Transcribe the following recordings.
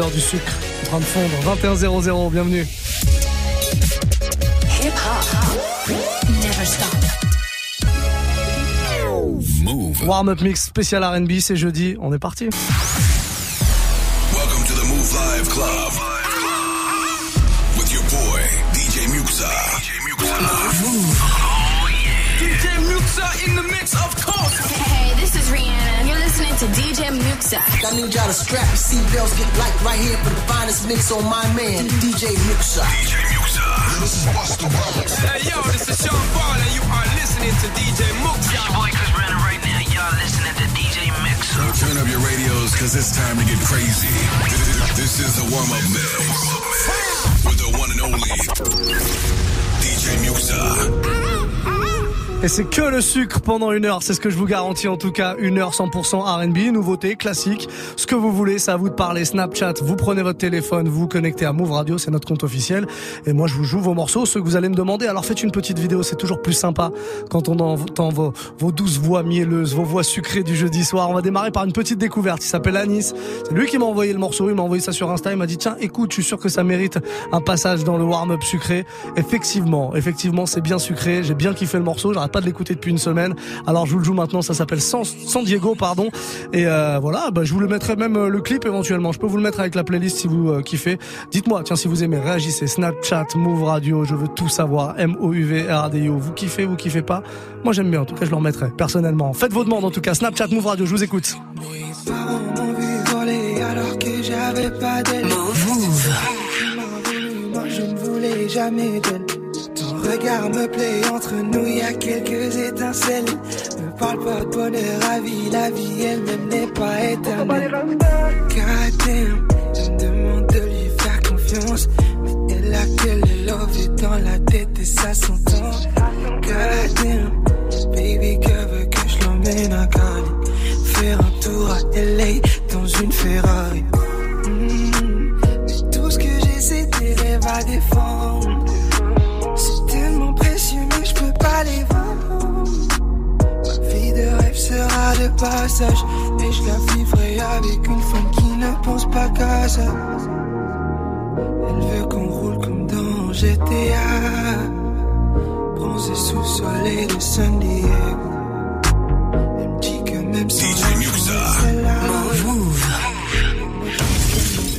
l'heure du sucre en train de fondre. 21 bienvenue. Hip -hop. Never stop. Move. Warm-up mix spécial R&B, c'est jeudi, on est parti. DJ I need y'all to strap your seatbelts, get light right here for the finest mix on my man, DJ Muxa. DJ Muxa. This is Busta Rhymes. Hey, yo, this is Sean Paul, and you are listening to DJ Muxa. Your boy Chris Brennan right now. Y'all listening to DJ Muxa. Turn up your radios, cause it's time to get crazy. This is the warm-up mix. With the one and only DJ Muxa. Et c'est que le sucre pendant une heure, c'est ce que je vous garantis en tout cas. Une heure 100% R&B, nouveauté, classique, ce que vous voulez, c'est à vous de parler. Snapchat, vous prenez votre téléphone, vous vous connectez à Move Radio, c'est notre compte officiel. Et moi je vous joue vos morceaux, ceux que vous allez me demander. Alors faites une petite vidéo, c'est toujours plus sympa quand on entend vos, vos douces voix mielleuses, vos voix sucrées du jeudi soir. On va démarrer par une petite découverte, il s'appelle Anis. C'est lui qui m'a envoyé le morceau, il m'a envoyé ça sur Insta, il m'a dit tiens écoute, je suis sûr que ça mérite un passage dans le warm-up sucré. Effectivement, effectivement c'est bien sucré, j'ai bien kiffé le morceau, pas de l'écouter depuis une semaine. Alors je vous le joue maintenant, ça s'appelle San, Diego, pardon. Et euh, voilà, bah, je vous le mettrai même euh, le clip éventuellement. Je peux vous le mettre avec la playlist si vous euh, kiffez. Dites-moi, tiens, si vous aimez, réagissez. Snapchat, Move Radio, je veux tout savoir. M-O-U-V-R-D-O. Vous kiffez, vous kiffez pas? Moi j'aime bien, en tout cas je le remettrai personnellement. Faites vos demandes en tout cas. Snapchat, Move Radio, je vous écoute. Move. Moi je ne voulais jamais regard me plaît, entre nous y a quelques étincelles. Ne parle pas de bonheur à vie, la vie elle-même n'est pas éternelle. Goddamn, je me demande de lui faire confiance. Mais elle a qu'elle love est dans la tête et ça s'entend. Goddamn, baby, que veut que je l'emmène à Cali? Faire un tour à LA dans une Ferrari. Passage. Et je la vivrai avec une femme qui ne pense pas qu'à ça. Elle veut qu'on roule comme dans GTA. Bronzé sous le soleil de San Diego. Elle me dit que même sans DJ là. Move.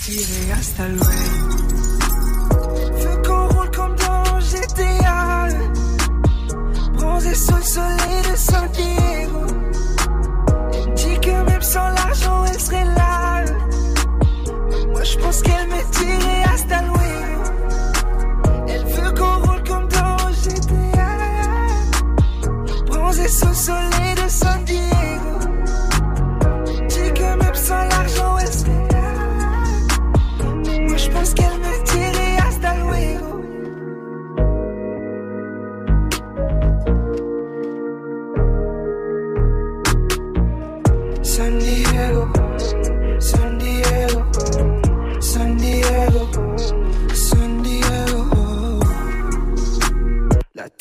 Je me hasta luego.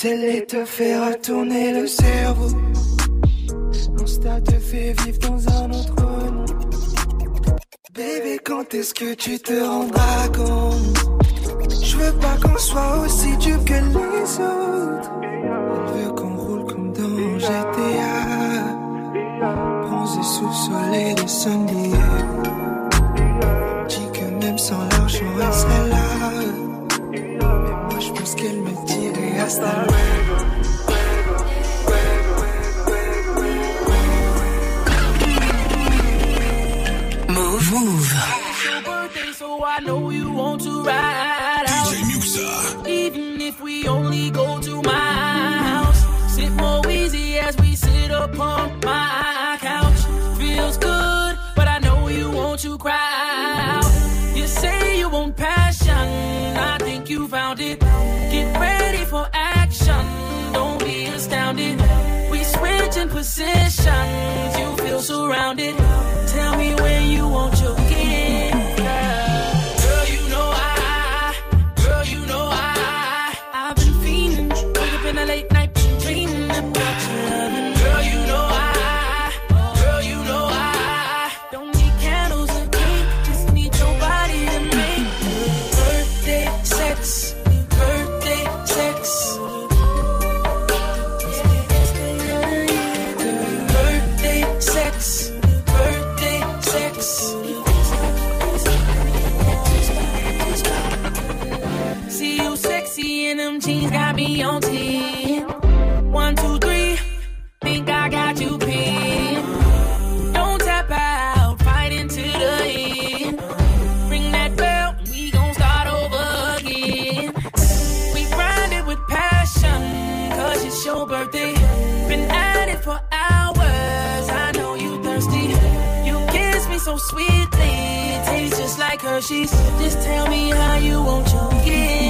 Télé te fait retourner le cerveau. Insta te fait vivre dans un autre monde. Bébé, quand est-ce que tu te rendras compte? Je veux pas qu'on soit aussi dur que les autres. Elle veut qu'on roule comme dans GTA. Bronzé sous le soleil de San. Dis que même sans l'argent, elle serait là. Je pense qu'elle me dirait hasta luego. Move, move. So I know you want to ride out. DJ Muxa. Even if we only go to my house, sit more easy as we sit upon my You feel surrounded. her. Just tell me how you want your kid.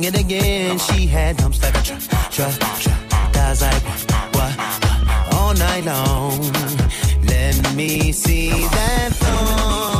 doing it again. She had dumps like a truck, truck, truck. Guys like what, what, all night long. Let me see that thong.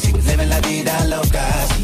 que la vida loca.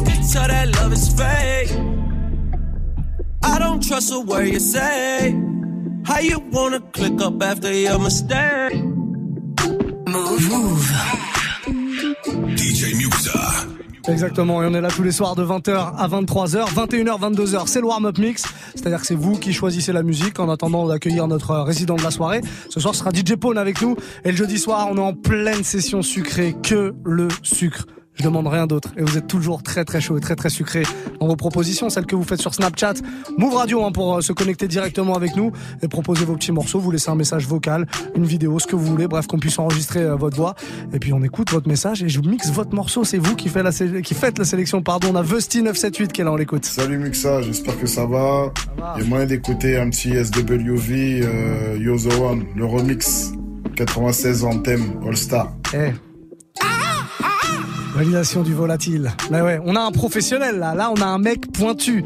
I can tell that love is fake. I don't trust a word you say. How you wanna click up after your mistake? Move. Move. DJ Muxa. Exactement, et on est là tous les soirs de 20h à 23h, 21h, 22h, c'est le warm-up mix, c'est-à-dire que c'est vous qui choisissez la musique en attendant d'accueillir notre résident de la soirée. Ce soir ce sera DJ Pone avec nous, et le jeudi soir on est en pleine session sucrée, que le sucre. Je demande rien d'autre. Et vous êtes toujours très très chaud et très très sucré dans vos propositions, celles que vous faites sur Snapchat. Move Radio hein, pour euh, se connecter directement avec nous et proposer vos petits morceaux. Vous laissez un message vocal, une vidéo, ce que vous voulez. Bref, qu'on puisse enregistrer euh, votre voix. Et puis on écoute votre message et je mixe votre morceau. C'est vous qui, fait la sé- qui faites la sélection. Pardon, on a Vusty978 qui est là, on l'écoute. Salut Muxa, j'espère que ça va. Il y a moyen d'écouter un petit SWV euh, Yo The One, le remix 96 en thème All Star. Eh. Validation du volatile. Mais ouais, on a un professionnel là. Là, on a un mec pointu.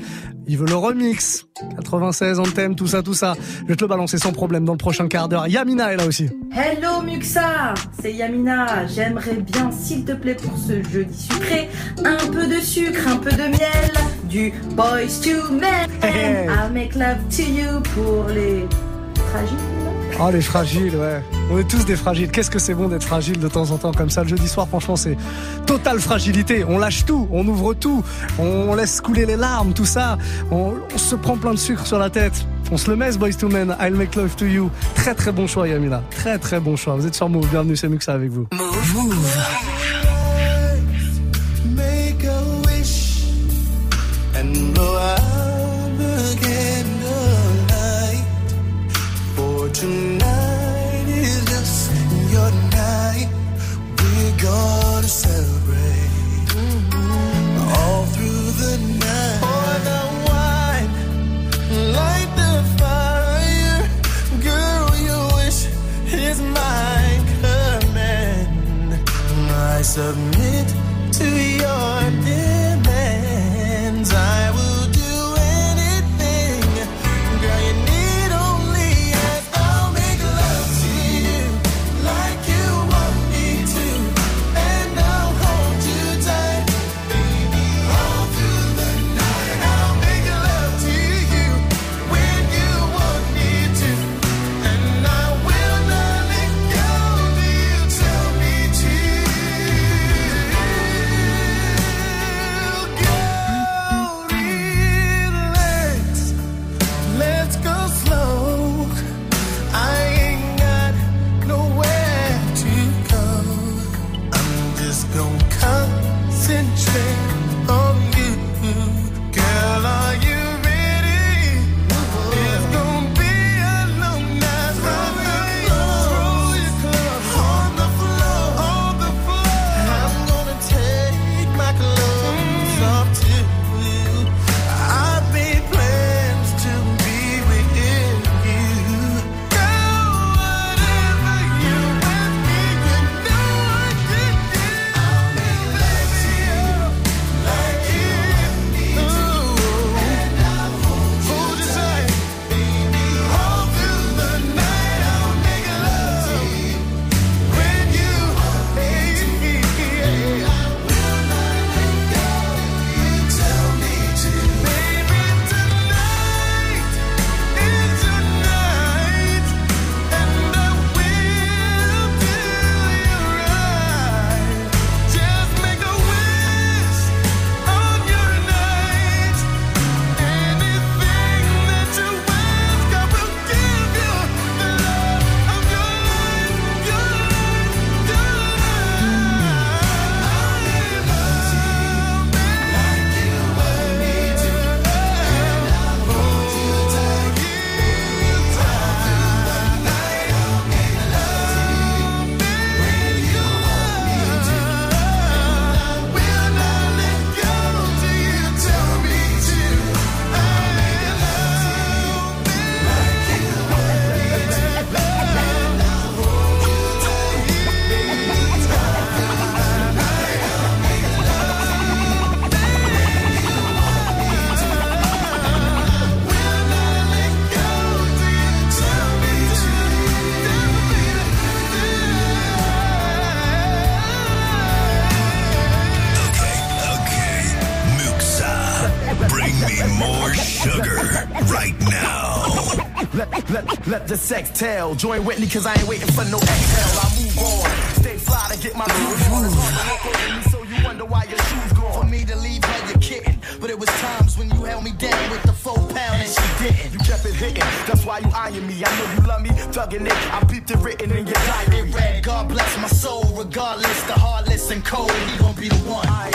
Il veut le remix. 96 en thème, tout ça, tout ça. Je vais te le balancer sans problème dans le prochain quart d'heure. Yamina est là aussi. Hello Muxa, c'est Yamina. J'aimerais bien, s'il te plaît, pour ce jeudi sucré, un peu de sucre, un peu de miel, du Boys to Men. Hey. I make love to you pour les fragiles. Oh, les fragiles, ouais. On est tous des fragiles. Qu'est-ce que c'est bon d'être fragile de temps en temps comme ça? Le jeudi soir, franchement, c'est totale fragilité. On lâche tout, on ouvre tout, on laisse couler les larmes, tout ça. On, se prend plein de sucre sur la tête. On se le met, Boys to Men. I'll make love to you. Très très bon choix, Yamina. Très très bon choix. Vous êtes sur Move. Bienvenue, c'est Muxa avec vous. I submit let, let the sex tell. Join Whitney, cause I ain't waiting for no exhale. I move on. Stay fly to get my groove on. It's hard to look me, so you wonder why your shoes gone. For me to leave her, you're kidding. But it was times when you held me down with the four pound and she didn't. You kept it hitting, that's why you eyeing me. I know you love me, thugging it. I peeped it written in your diary. It read, God bless my soul, regardless the heartless and cold. He gon' be the one. I,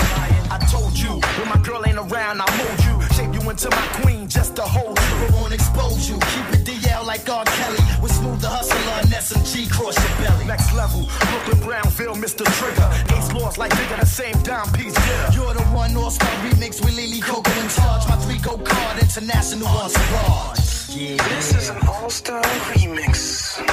I, I told you, when my girl ain't around, I mold you. Shape you into my queen just to hold you. We won't expose you. Keep it DL like R. Kelly. With smooth the hustler and SMG cross your belly. Next level, Brooklyn Brownville, Mr. Trigger. Ace lost like nigga, the same dime piece deal. You're the one All Star remix with Lily Coco in charge. My three go card, international on Siraj. Yeah. This is an all star remix. Remix.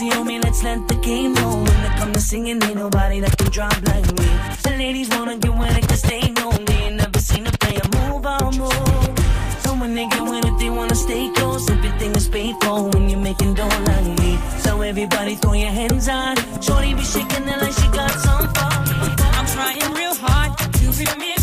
Easy on me, let's let the game roll. When it come to singing, ain't nobody that can drop like me. The ladies wanna get with it 'cause they know me. Never seen a player move, I'll move. So when they get with it, they wanna stay close. Everything is paid for when you're making dough like me. So everybody throw your hands on. Shorty be shaking it like she got some fun. I'm trying real hard to remember the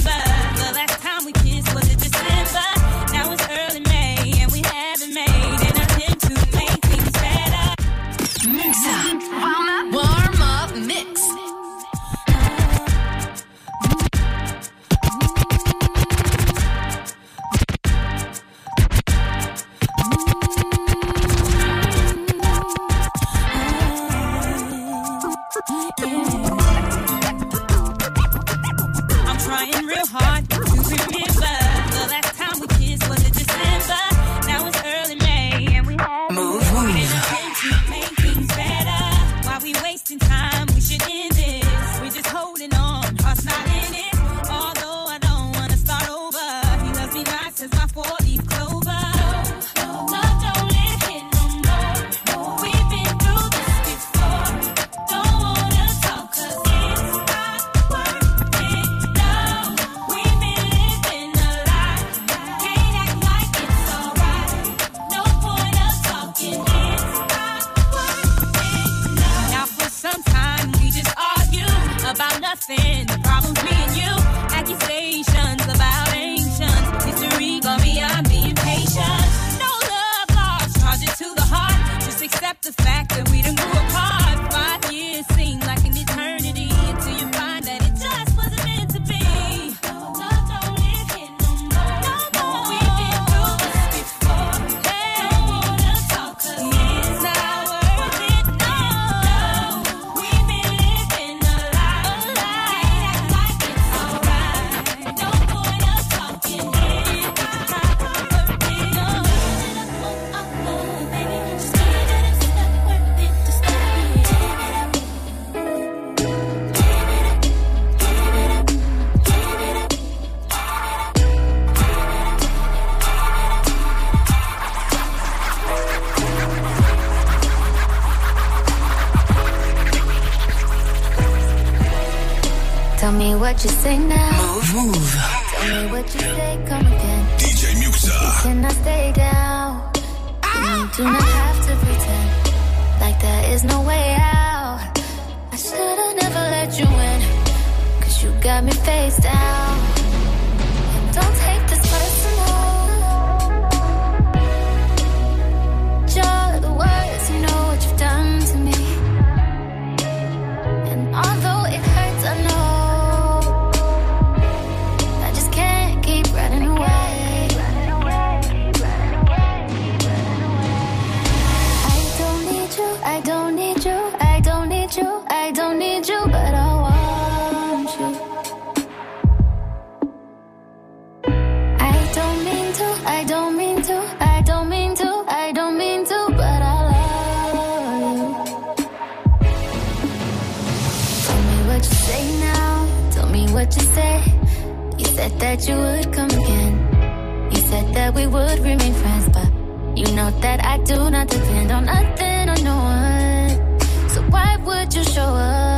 you know that I do not depend on nothing or no one. So why would you show up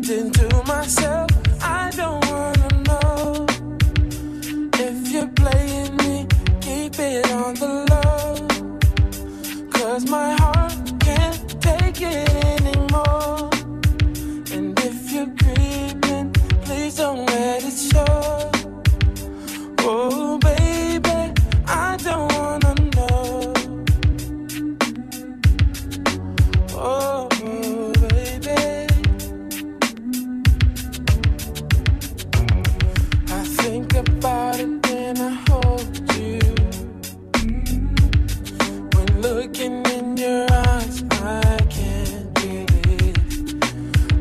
just kept I can't believe.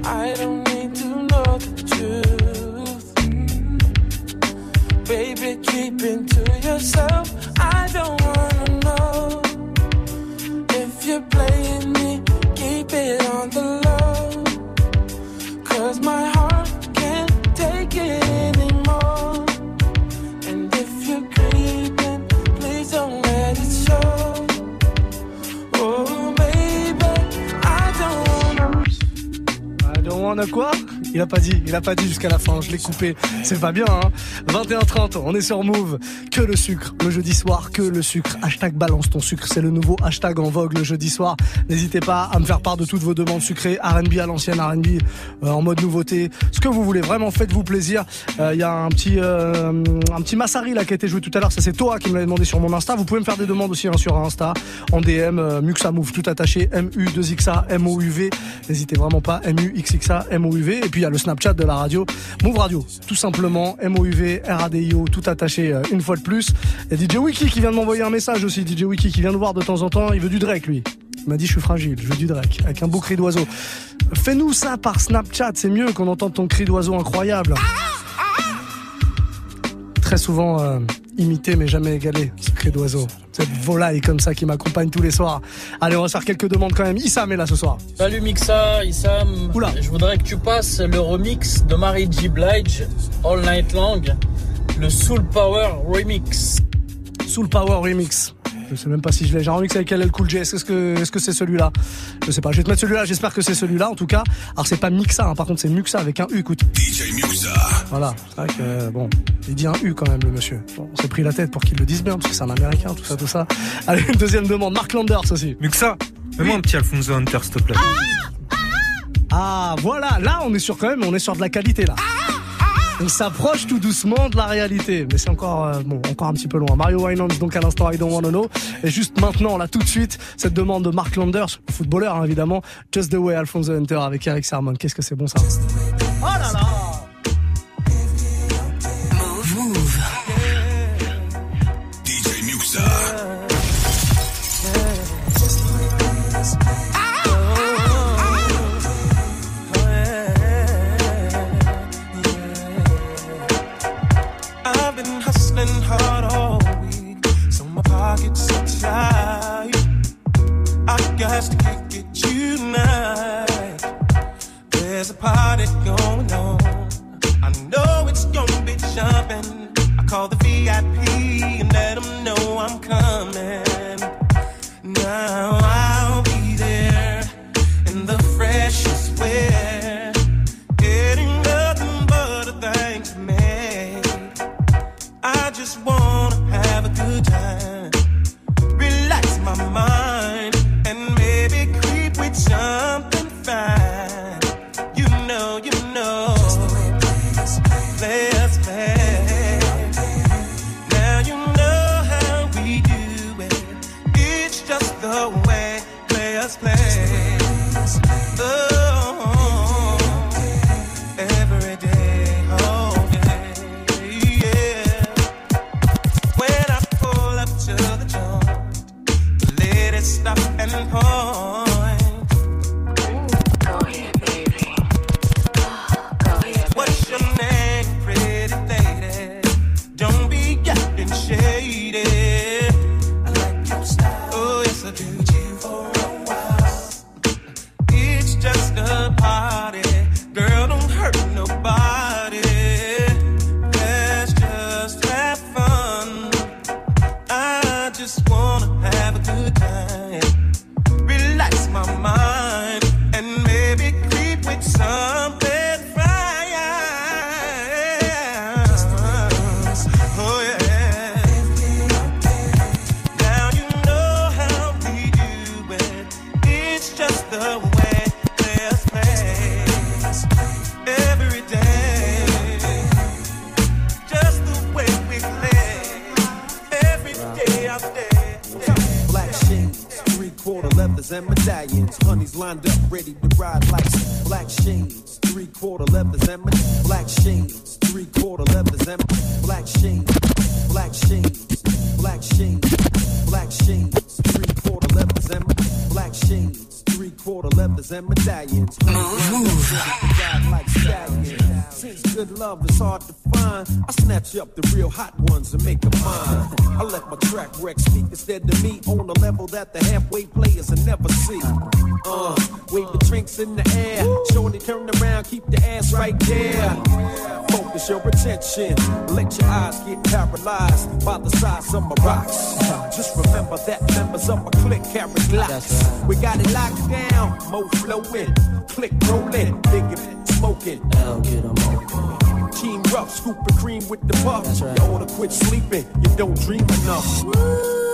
I don't need to know the truth. Baby, keep it to yourself. Il a pas dit, il a pas dit jusqu'à la fin, je l'ai coupé. C'est pas bien, hein 21h30, on est sur Move. Que le sucre, le jeudi soir, que le sucre. Hashtag balance ton sucre, c'est le nouveau hashtag en vogue le jeudi soir. N'hésitez pas à me faire part de toutes vos demandes sucrées, R&B à l'ancienne, R&B euh, en mode nouveauté, ce que vous voulez. Vraiment, faites-vous plaisir. Il y a un petit, euh, un petit Massari là qui a été joué tout à l'heure. Ça c'est Toa qui me l'a demandé sur mon Insta. Vous pouvez me faire des demandes aussi hein, sur Insta, en DM, euh, Muxa Move, tout attaché, M-U-2-X-A, M-O-U-V. N'hésitez vraiment pas, M-U-X-X-A, M-O-U-V. Et puis il y a le Snapchat de la radio, Move Radio, tout simplement, M-O-U-V, R-A-D-I-O, tout attaché euh, une fois de plus. Et DJ Wiki qui vient de m'envoyer un message aussi, DJ Wiki qui vient de voir de temps en temps, il veut du Drake lui. Il m'a dit je suis fragile, je veux du Drake, avec un beau cri d'oiseau. Fais-nous ça par Snapchat, c'est mieux qu'on entende ton cri d'oiseau incroyable. Très souvent euh, imité mais jamais égalé, ce cri d'oiseau. Cette volaille comme ça qui m'accompagne tous les soirs. Allez, on va se faire quelques demandes quand même. Issam est là ce soir. Salut Mixa, Issam. Je voudrais que tu passes le remix de Mary J. Blige, All Night Long, le Soul Power Remix. Soul Power Remix. Je sais même pas si je l'ai. J'ai envie que c'est avec LL Cool J. Est-ce que est-ce que c'est celui-là? Je sais pas. Je vais te mettre celui-là. J'espère que c'est celui-là. En tout cas, alors c'est pas Mixa. Hein. Par contre, c'est Muxa avec un U. Écoute. DJ Voilà. C'est vrai que euh, bon, il dit un U quand même le monsieur. On s'est pris la tête pour qu'il le dise bien parce que c'est un Américain, tout ça, tout ça. Allez, une deuxième demande. Mark Landers aussi. Muxa. Fais-moi oui. un petit Alfonso Hunter, s'il te plaît. Ah, ah, ah voilà. Là, on est sur quand même. On est sur de la qualité là. Ah on s'approche tout doucement de la réalité, mais c'est encore euh, bon, encore un petit peu loin. Mario Winans donc à l'instant I Don't want to Know. Et juste maintenant là tout de suite cette demande de Mark Landers, footballeur hein, évidemment, Just the Way Alphonse Hunter avec Eric Sermon. Qu'est-ce que c'est bon ça? Oh là là! Call the VIP and let them know I'm coming. shins. Let your eyes get paralyzed by the size of my rocks. Just remember that members of my clique carry glocks. We got it locked down, mo flowin', click rollin', digging, smoking. I'll. Team rough, scooping cream with the puff. Right. You oughta quit sleeping, you don't dream enough. Woo.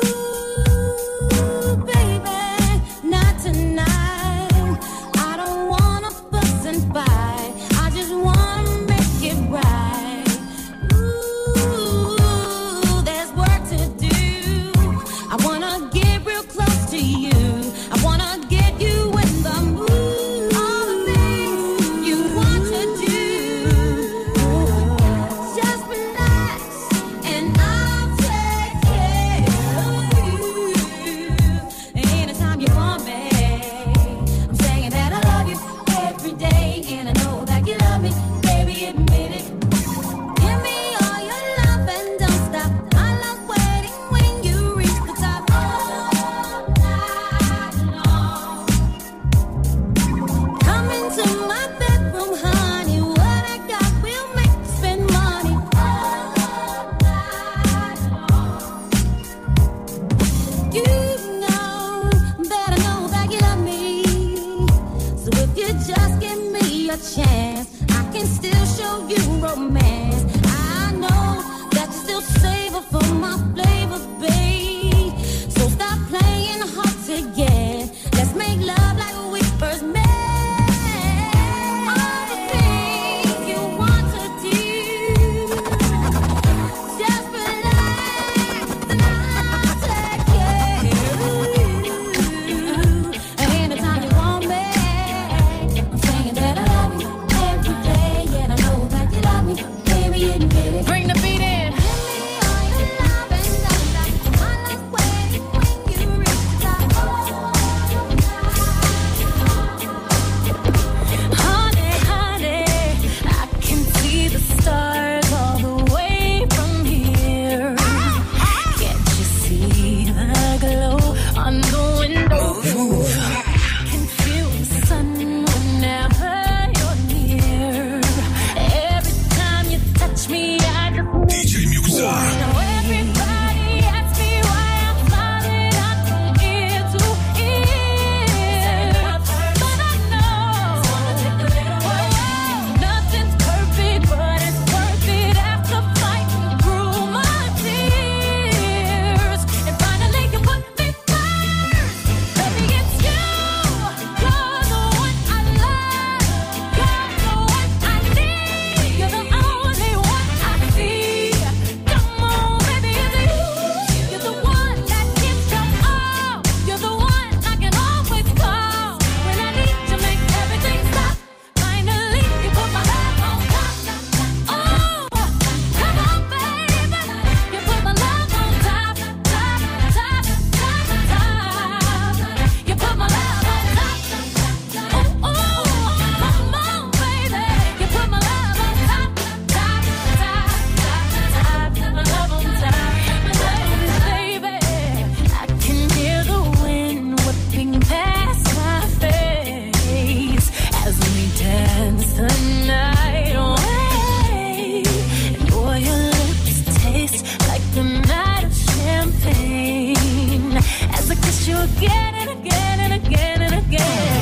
again and again and again and again.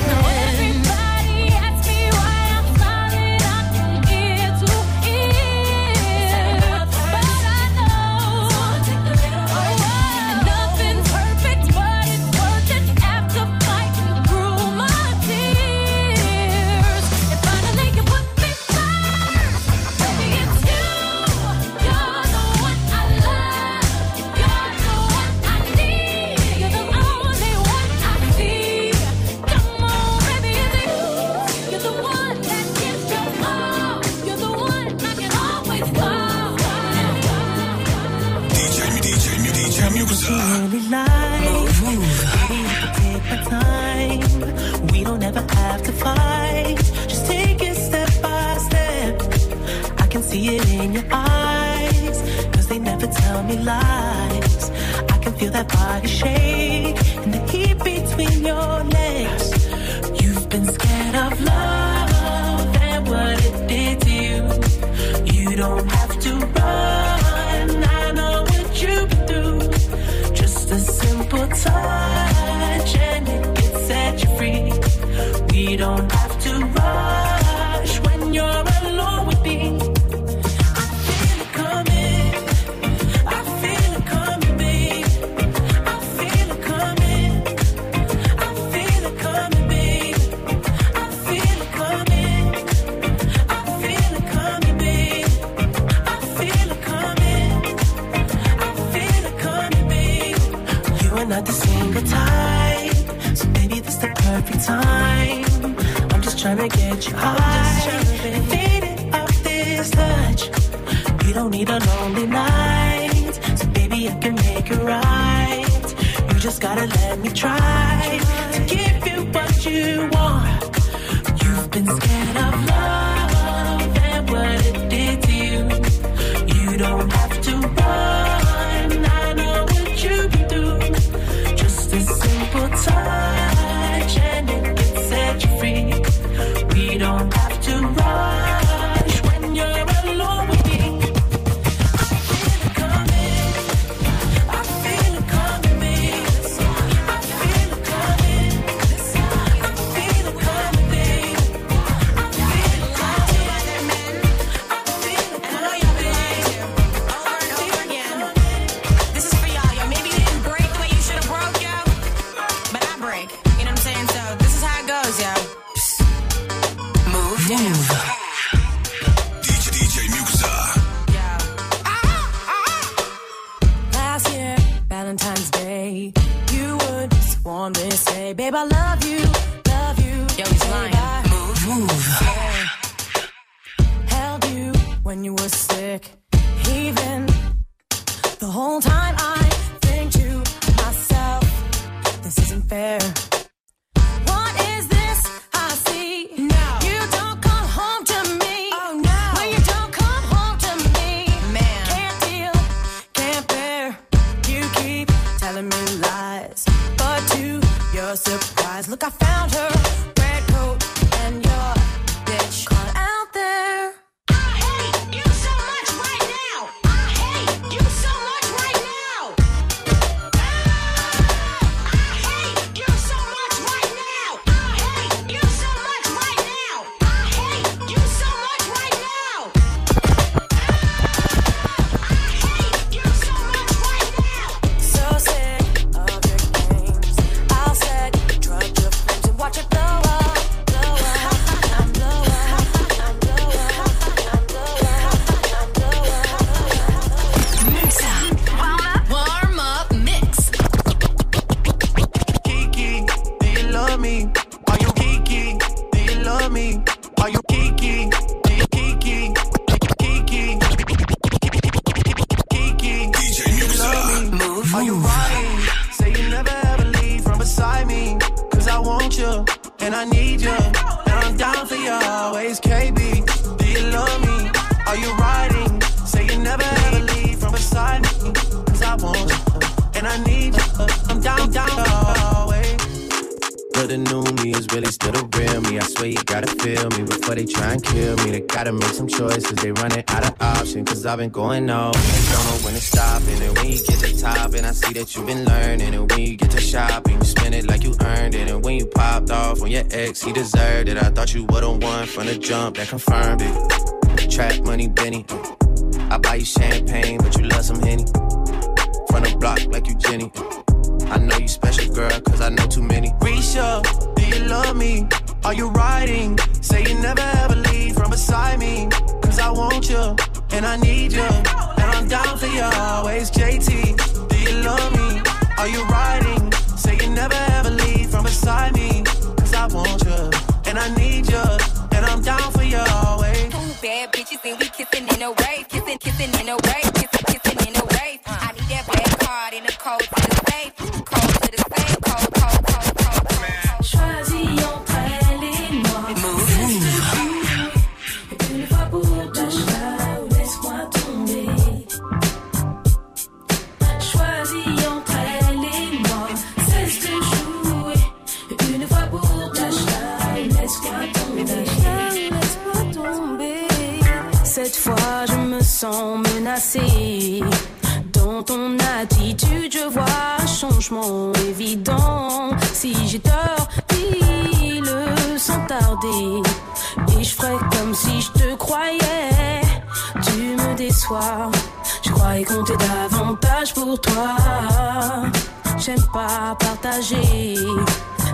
don't need a lonely night. So baby, I can make it right. You just gotta let me try to give you what you want. You've been scared of love. I've been going on. Don't know when to stop. And when you get to top, and I see that you've been learning. And when you get to shopping, you spend it like you earned it. And when you popped off on your ex, he deserved it. I thought you were the one from the jump that confirmed it. Trap money, Benny. I buy you champagne, but you love some Henny. From the block like you Jenny. I know you special, girl, cause I know too many. Risha, do you love me? Are you riding? Want you, and I need you, and I'm down for you always. Two bad bitches and we kissing in a way, kissing, kissing in a way. Je croyais compter davantage pour toi. J'aime pas partager.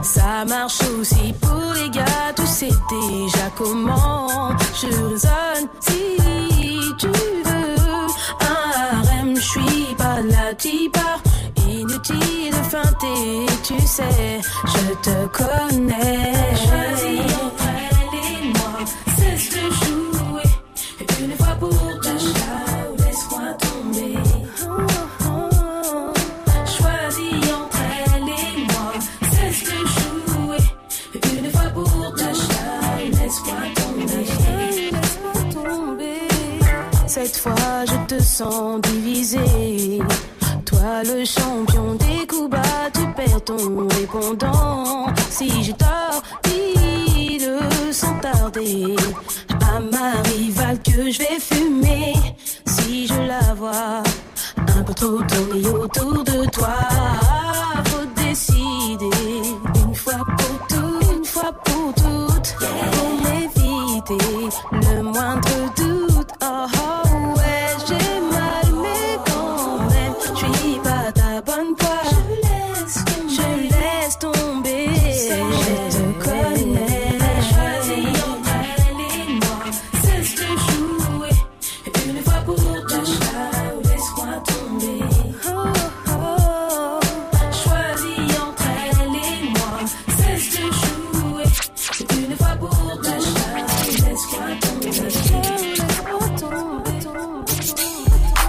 Ça marche aussi pour les gars, tu sais déjà comment je raisonne. Si tu veux un harem, je suis pas la tipa. Inutile de feinter, tu sais, je te connais. Je te sens divisé. Toi, le champion des coups bas, tu perds ton répondant. Si j'ai tort, sans tarder. À ma rivale que je vais fumer. Si je la vois un peu trop tourner autour de toi, faut décider une fois pour toutes, une fois pour toutes, pour m'éviter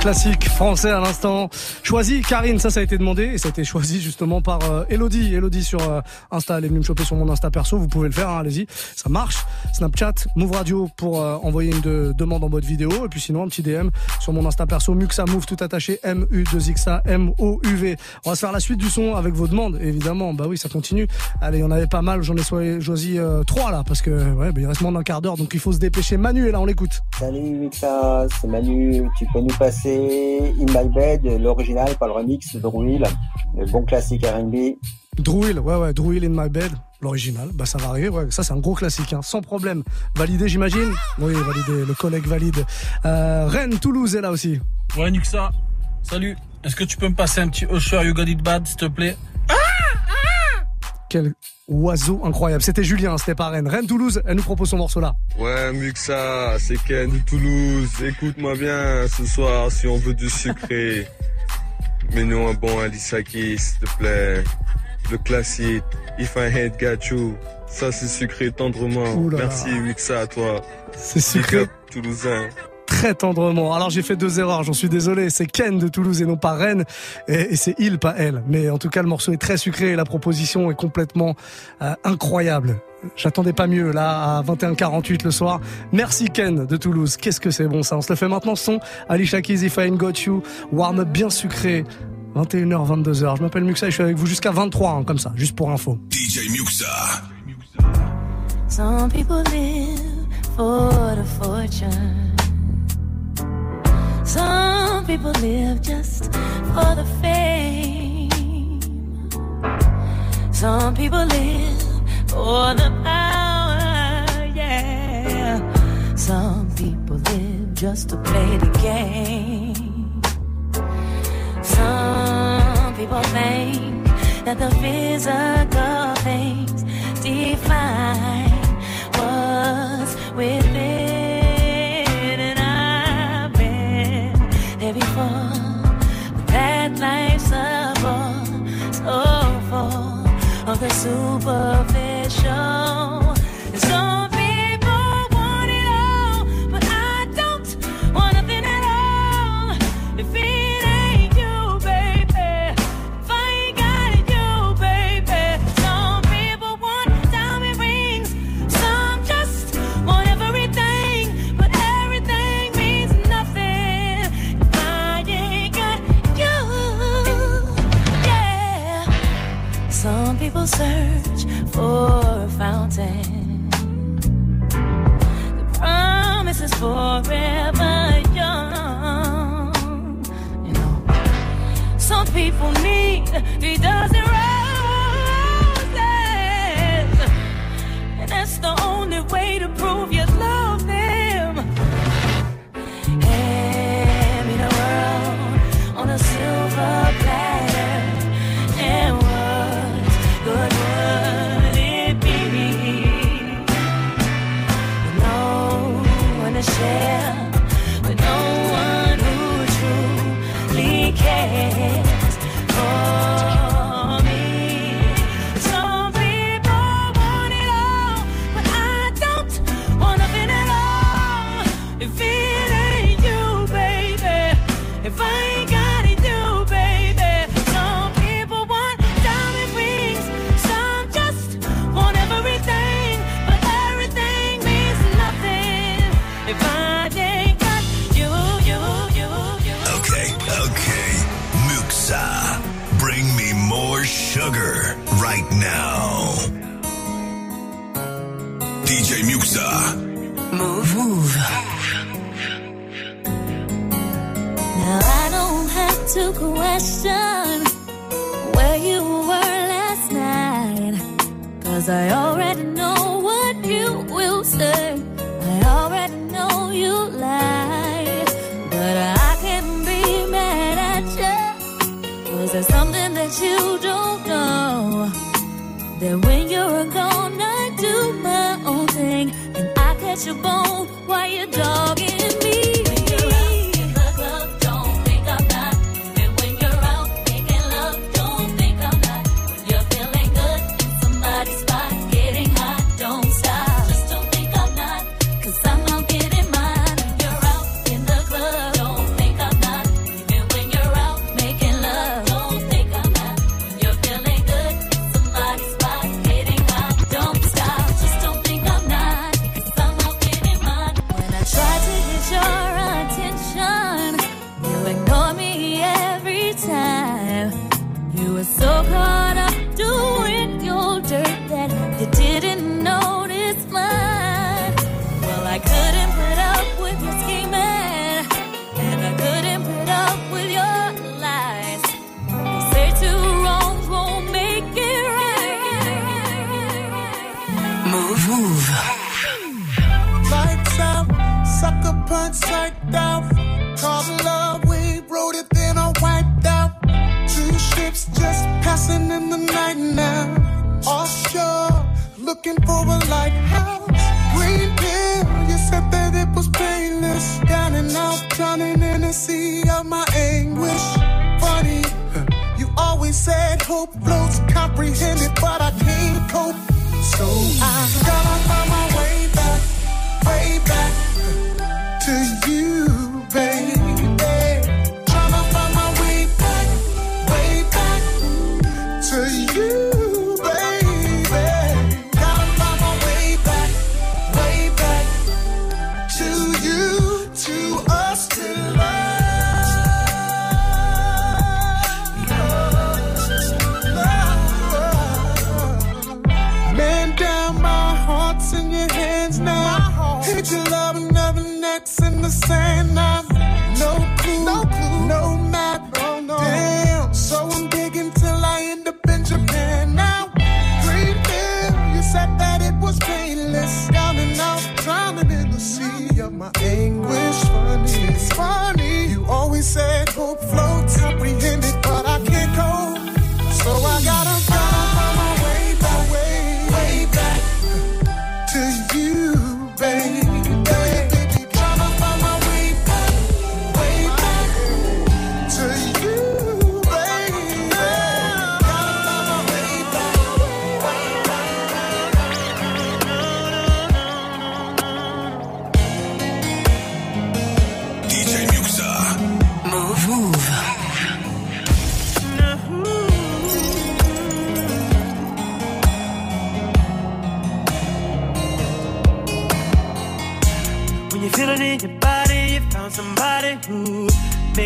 Classique français à l'instant. Choisi, Karine, ça, ça a été demandé et ça a été choisi justement par euh, Elodie. Elodie sur euh, Insta, elle est venue me choper sur mon Insta perso. Vous pouvez le faire, hein, allez-y, ça marche. Snapchat, Move Radio pour euh, envoyer une de- demande en mode vidéo. Et puis sinon, un petit DM sur mon Insta perso, Muxa Move tout attaché, M-U-2-X-A, M-O-U-V. On va se faire la suite du son avec vos demandes, évidemment. Bah oui, ça continue. Allez, il y en avait pas mal. J'en ai choisi euh, trois là parce que ouais, bah, il reste moins d'un quart d'heure, donc il faut se dépêcher. Manu est là, on l'écoute. Salut Mixa, c'est Manu. Tu peux nous passer In My Bed, l'original, pas le remix de Will, le bon classique R&B. Druil, ouais, ouais, Druil in my bed, l'original, bah ça va arriver, ouais, ça c'est un gros classique, hein, sans problème. Validé, j'imagine? Oui, validé, le collègue valide. Euh, Rennes, Toulouse est là aussi. Ouais, Nuxa. Salut. Est-ce que tu peux me passer un petit Usher You Got It Bad, s'il te plaît? Quel oiseau incroyable. C'était Julien, c'était pas Rennes. Rennes, Toulouse, elle nous propose son morceau là. Ouais, Muxa, c'est Ken de Toulouse. Écoute-moi bien ce soir si on veut du sucré. Mets-nous un bon Alisaki, s'il te plaît. Le classique, If I Had Got You. Ça, c'est sucré tendrement. Merci, Muxa, à toi. C'est sucré. Toulousain. Très tendrement. Alors j'ai fait deux erreurs, j'en suis désolé. C'est Ken de Toulouse et non pas Rennes. Et, et c'est il, pas elle. Mais en tout cas, le morceau est très sucré et la proposition est complètement euh, incroyable. J'attendais pas mieux là à 21h48 le soir. Merci Ken de Toulouse. Qu'est-ce que c'est bon ça. On se le fait maintenant son. Alicia Keys, If I Ain't Got You. Warm up bien sucré. 21h, 22h. Je m'appelle Muxa et je suis avec vous jusqu'à 23, hein, comme ça, juste pour info. DJ Muxa. Some people live for the fortune. Some people live just for the fame. Some people live for the power, yeah. Some people live just to play the game. Some people think that the physical things define what's within, and I've been there before. But that life's a bore, so full of the superficial. will search for a fountain. The promise is forever young. You know, some people need three dozen roses, and that's the only way to prove you.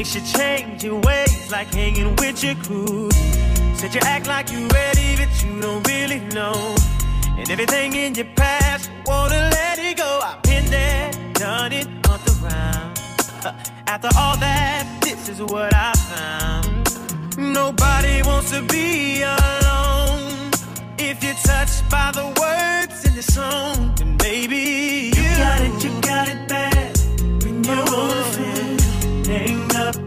makes you change your ways, like hanging with your crew. Said you act like you ready, but you don't really know. And everything in your past, you wanna let it go. I've been there, done it, bumped around. Uh, after all that, this is what I found. Nobody wants to be alone. If you're touched by the words in the song, then maybe you, you got it, you got it bad when you're on hang up.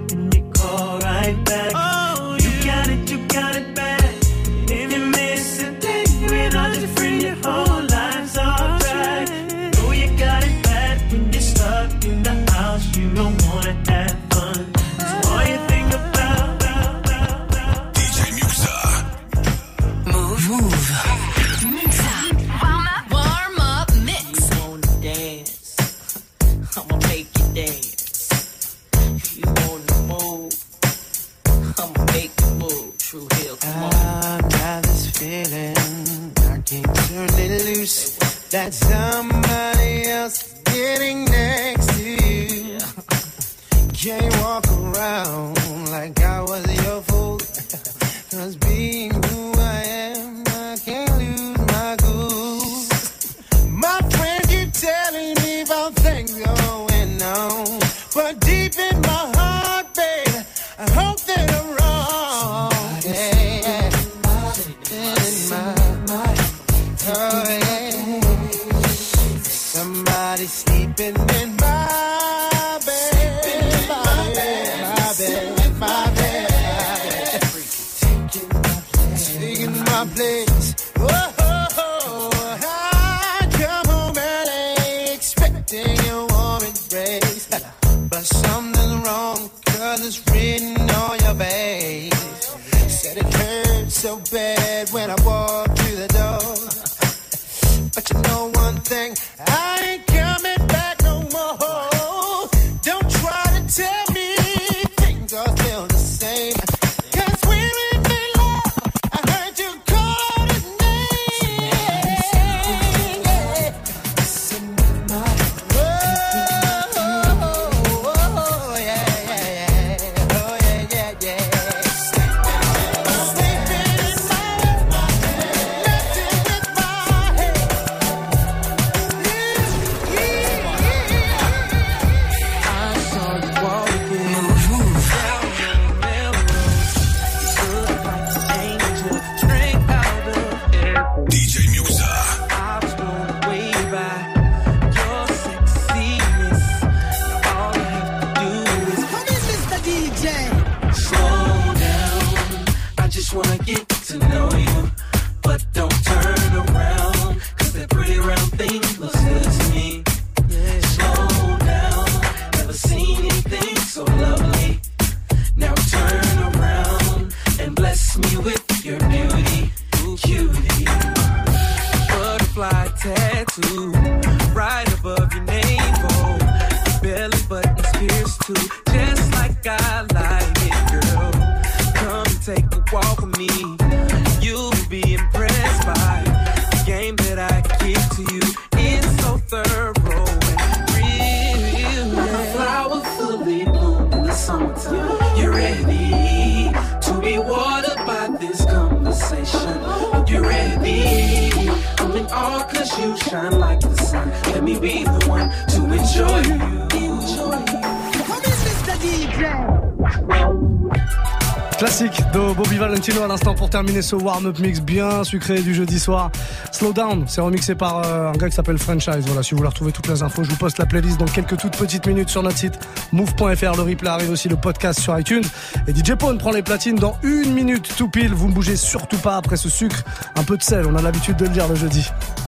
terminer ce warm-up mix bien sucré du jeudi soir. Slow Down, c'est remixé par euh, un gars qui s'appelle Franchise. Voilà, si vous voulez retrouver toutes les infos, je vous poste la playlist dans quelques toutes petites minutes sur notre site move.fr. Le replay arrive aussi, le podcast sur iTunes. Et DJ Pone prend les platines dans une minute tout pile. Vous ne bougez surtout pas après ce sucre. Un peu de sel, on a l'habitude de le dire le jeudi.